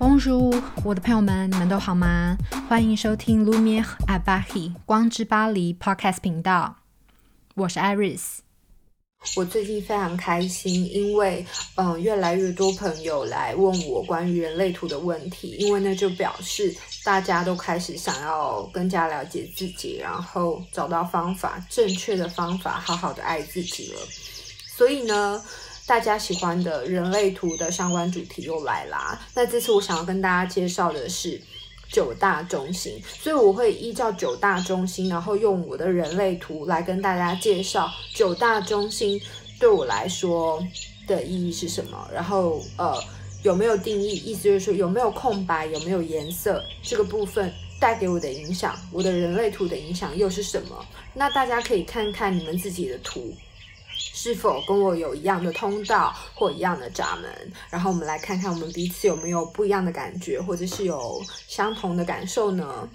汪叔我的朋友们，你们都好吗？欢迎收听 Lumiere à Paris 光之巴黎 Podcast 频道，我是 Iris。我最近非常开心，因为嗯，越来越多朋友来问我关于人类图的问题，因为那就表示大家都开始想要更加了解自己，然后找到方法，正确的方法，好好的爱自己了。所以呢，大家喜欢的人类图的相关主题又来啦。那这次我想要跟大家介绍的是。九大中心，所以我会依照九大中心，然后用我的人类图来跟大家介绍九大中心对我来说的意义是什么，然后呃有没有定义，意思就是说有没有空白，有没有颜色，这个部分带给我的影响，我的人类图的影响又是什么？那大家可以看看你们自己的图。是否跟我有一样的通道或一样的闸门？然后我们来看看我们彼此有没有不一样的感觉，或者是有相同的感受呢？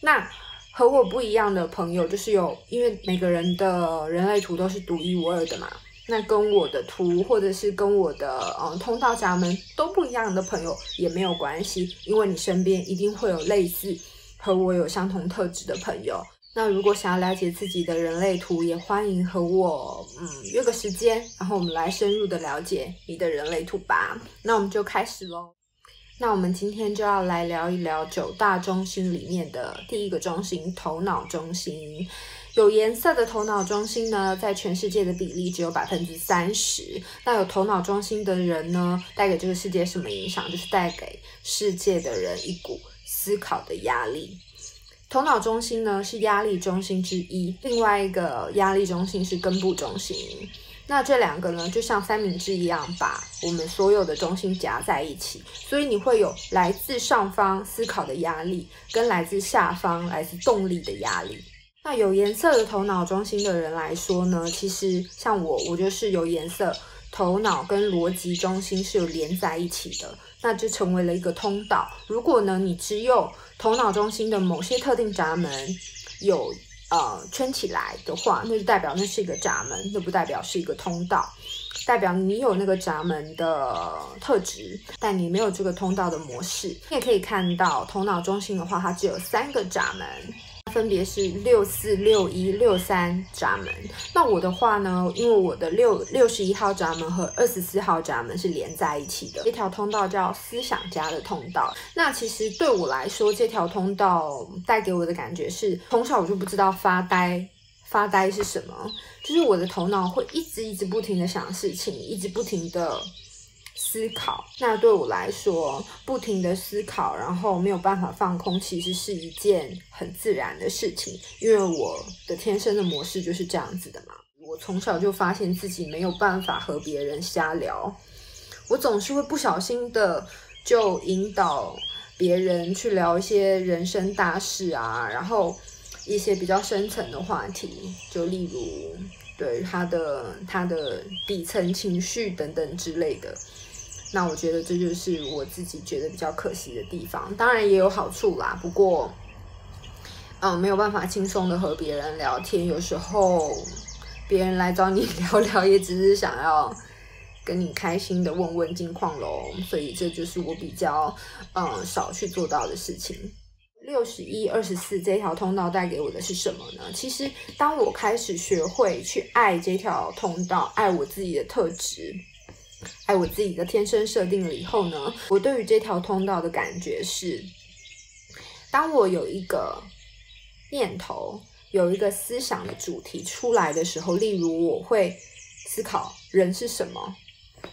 那和我不一样的朋友，就是有，因为每个人的人类图都是独一无二的嘛。那跟我的图，或者是跟我的嗯通道闸门都不一样的朋友也没有关系，因为你身边一定会有类似和我有相同特质的朋友。那如果想要了解自己的人类图，也欢迎和我嗯约个时间，然后我们来深入的了解你的人类图吧。那我们就开始喽。那我们今天就要来聊一聊九大中心里面的第一个中心——头脑中心。有颜色的头脑中心呢，在全世界的比例只有百分之三十。那有头脑中心的人呢，带给这个世界什么影响？就是带给世界的人一股思考的压力。头脑中心呢，是压力中心之一，另外一个压力中心是根部中心。那这两个呢，就像三明治一样，把我们所有的中心夹在一起，所以你会有来自上方思考的压力，跟来自下方来自动力的压力。那有颜色的头脑中心的人来说呢，其实像我，我就是有颜色。头脑跟逻辑中心是有连在一起的，那就成为了一个通道。如果呢，你只有头脑中心的某些特定闸门有呃圈起来的话，那就代表那是一个闸门，那不代表是一个通道。代表你有那个闸门的特质，但你没有这个通道的模式。你也可以看到，头脑中心的话，它只有三个闸门。分别是六四六一六三闸门。那我的话呢，因为我的六六十一号闸门和二十四号闸门是连在一起的，这条通道叫思想家的通道。那其实对我来说，这条通道带给我的感觉是，从小我就不知道发呆，发呆是什么，就是我的头脑会一直一直不停的想事情，一直不停的。思考，那对我来说，不停的思考，然后没有办法放空，其实是一件很自然的事情，因为我的天生的模式就是这样子的嘛。我从小就发现自己没有办法和别人瞎聊，我总是会不小心的就引导别人去聊一些人生大事啊，然后一些比较深层的话题，就例如对他的他的底层情绪等等之类的。那我觉得这就是我自己觉得比较可惜的地方，当然也有好处啦。不过，嗯，没有办法轻松的和别人聊天，有时候别人来找你 聊聊，也只是想要跟你开心的问问近况喽。所以这就是我比较嗯少去做到的事情。六十一、二十四这条通道带给我的是什么呢？其实当我开始学会去爱这条通道，爱我自己的特质。爱我自己的天生设定了以后呢，我对于这条通道的感觉是，当我有一个念头，有一个思想的主题出来的时候，例如我会思考人是什么，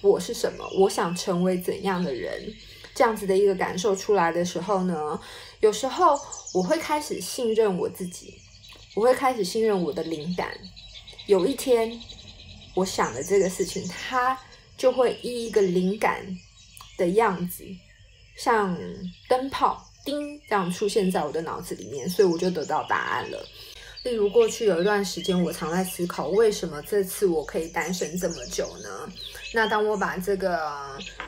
我是什么，我想成为怎样的人，这样子的一个感受出来的时候呢，有时候我会开始信任我自己，我会开始信任我的灵感。有一天，我想的这个事情，它。就会以一个灵感的样子，像灯泡叮这样出现在我的脑子里面，所以我就得到答案了。例如，过去有一段时间，我常在思考，为什么这次我可以单身这么久呢？那当我把这个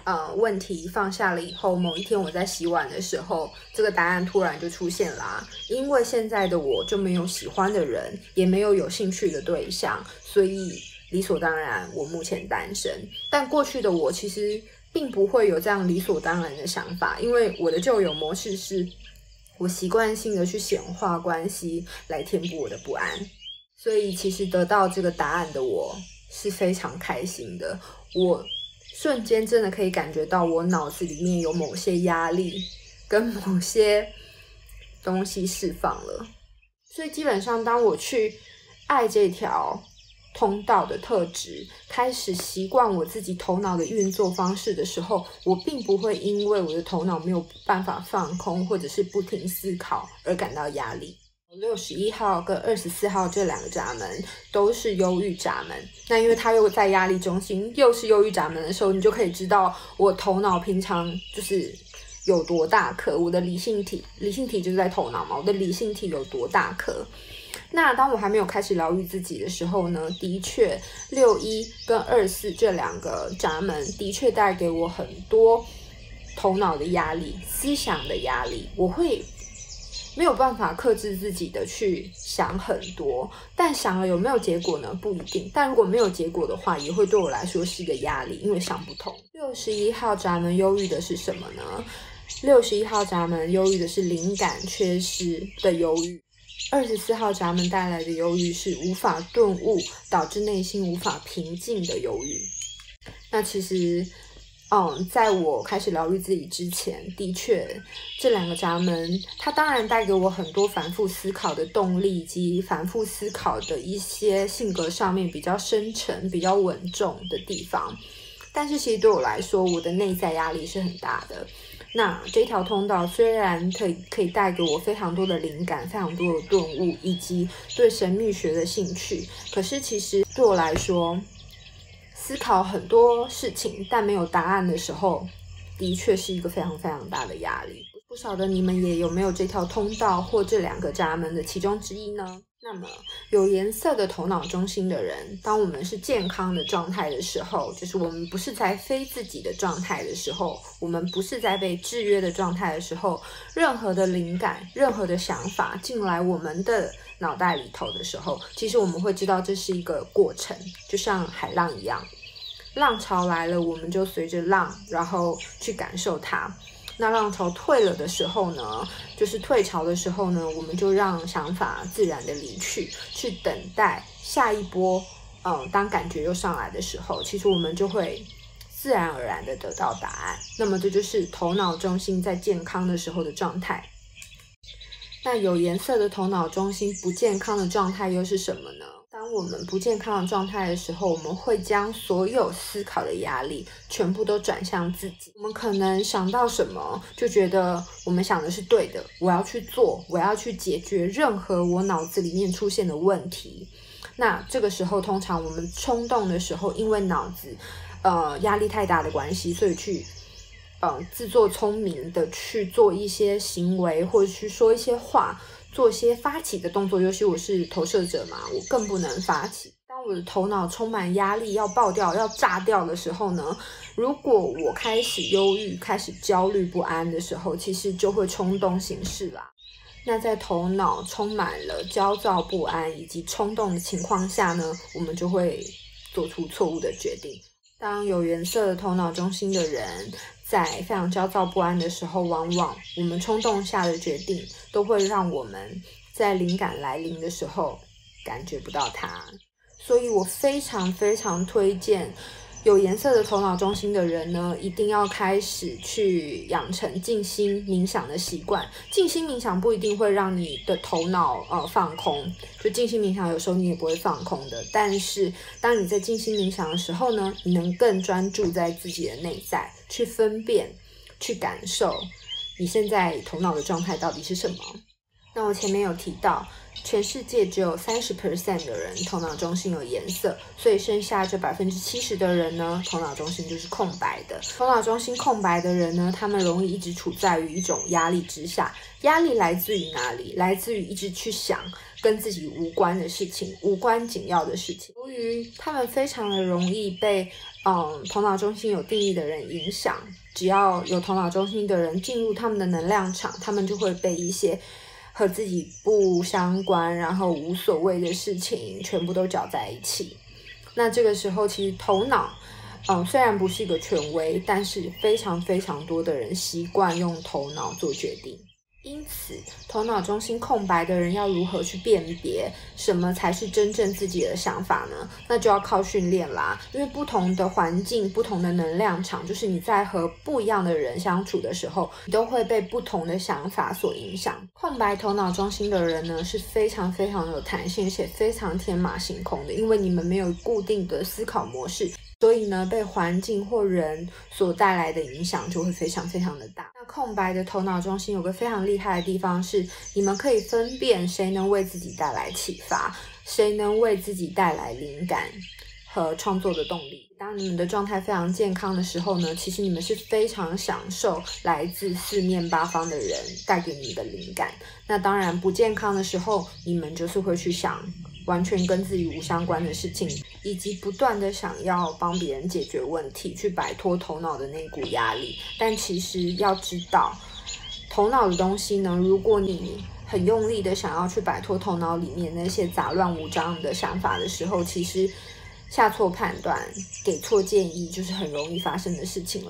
呃问题放下了以后，某一天我在洗碗的时候，这个答案突然就出现啦。因为现在的我就没有喜欢的人，也没有有兴趣的对象，所以。理所当然，我目前单身，但过去的我其实并不会有这样理所当然的想法，因为我的旧有模式是，我习惯性的去显化关系来填补我的不安，所以其实得到这个答案的我是非常开心的。我瞬间真的可以感觉到我脑子里面有某些压力跟某些东西释放了，所以基本上当我去爱这条。通道的特质，开始习惯我自己头脑的运作方式的时候，我并不会因为我的头脑没有办法放空，或者是不停思考而感到压力。六十一号跟二十四号这两个闸门都是忧郁闸门，那因为它又在压力中心，又是忧郁闸门的时候，你就可以知道我头脑平常就是有多大颗，我的理性体，理性体就是在头脑嘛，我的理性体有多大颗。那当我还没有开始疗愈自己的时候呢，的确，六一跟二四这两个闸门的确带给我很多头脑的压力、思想的压力。我会没有办法克制自己的去想很多，但想了有没有结果呢？不一定。但如果没有结果的话，也会对我来说是一个压力，因为想不通。六十一号闸门忧郁的是什么呢？六十一号闸门忧郁的是灵感缺失的忧郁。二十四号闸门带来的忧郁是无法顿悟，导致内心无法平静的忧郁。那其实，嗯，在我开始疗愈自己之前，的确，这两个闸门它当然带给我很多反复思考的动力，以及反复思考的一些性格上面比较深沉、比较稳重的地方。但是，其实对我来说，我的内在压力是很大的。那这条通道虽然可以可以带给我非常多的灵感、非常多的顿悟，以及对神秘学的兴趣，可是其实对我来说，思考很多事情但没有答案的时候，的确是一个非常非常大的压力。不晓得你们也有没有这条通道或这两个闸门的其中之一呢？那么有颜色的头脑中心的人，当我们是健康的状态的时候，就是我们不是在非自己的状态的时候，我们不是在被制约的状态的时候，任何的灵感、任何的想法进来我们的脑袋里头的时候，其实我们会知道这是一个过程，就像海浪一样，浪潮来了，我们就随着浪，然后去感受它。那浪潮退了的时候呢，就是退潮的时候呢，我们就让想法自然的离去，去等待下一波。嗯，当感觉又上来的时候，其实我们就会自然而然的得到答案。那么这就是头脑中心在健康的时候的状态。那有颜色的头脑中心不健康的状态又是什么呢？当我们不健康的状态的时候，我们会将所有思考的压力全部都转向自己。我们可能想到什么，就觉得我们想的是对的，我要去做，我要去解决任何我脑子里面出现的问题。那这个时候，通常我们冲动的时候，因为脑子呃压力太大的关系，所以去呃自作聪明的去做一些行为，或者去说一些话。做些发起的动作，尤其我是投射者嘛，我更不能发起。当我的头脑充满压力，要爆掉、要炸掉的时候呢，如果我开始忧郁、开始焦虑不安的时候，其实就会冲动行事啦。那在头脑充满了焦躁不安以及冲动的情况下呢，我们就会做出错误的决定。当有颜色的头脑中心的人，在非常焦躁不安的时候，往往我们冲动下的决定都会让我们在灵感来临的时候感觉不到它。所以我非常非常推荐。有颜色的头脑中心的人呢，一定要开始去养成静心冥想的习惯。静心冥想不一定会让你的头脑呃放空，就静心冥想有时候你也不会放空的。但是当你在静心冥想的时候呢，你能更专注在自己的内在，去分辨、去感受你现在头脑的状态到底是什么。那我前面有提到。全世界只有三十 percent 的人头脑中心有颜色，所以剩下这百分之七十的人呢，头脑中心就是空白的。头脑中心空白的人呢，他们容易一直处在于一种压力之下。压力来自于哪里？来自于一直去想跟自己无关的事情，无关紧要的事情。由于他们非常的容易被嗯头脑中心有定义的人影响，只要有头脑中心的人进入他们的能量场，他们就会被一些。和自己不相关，然后无所谓的事情全部都搅在一起。那这个时候，其实头脑，嗯，虽然不是一个权威，但是非常非常多的人习惯用头脑做决定。因此，头脑中心空白的人要如何去辨别什么才是真正自己的想法呢？那就要靠训练啦。因为不同的环境、不同的能量场，就是你在和不一样的人相处的时候，你都会被不同的想法所影响。空白头脑中心的人呢，是非常非常有弹性，且非常天马行空的，因为你们没有固定的思考模式。所以呢，被环境或人所带来的影响就会非常非常的大。那空白的头脑中心有个非常厉害的地方是，你们可以分辨谁能为自己带来启发，谁能为自己带来灵感和创作的动力。当你们的状态非常健康的时候呢，其实你们是非常享受来自四面八方的人带给你的灵感。那当然，不健康的时候，你们就是会去想。完全跟自己无相关的事情，以及不断的想要帮别人解决问题，去摆脱头脑的那股压力。但其实要知道，头脑的东西呢，如果你很用力的想要去摆脱头脑里面那些杂乱无章的想法的时候，其实下错判断、给错建议，就是很容易发生的事情啦。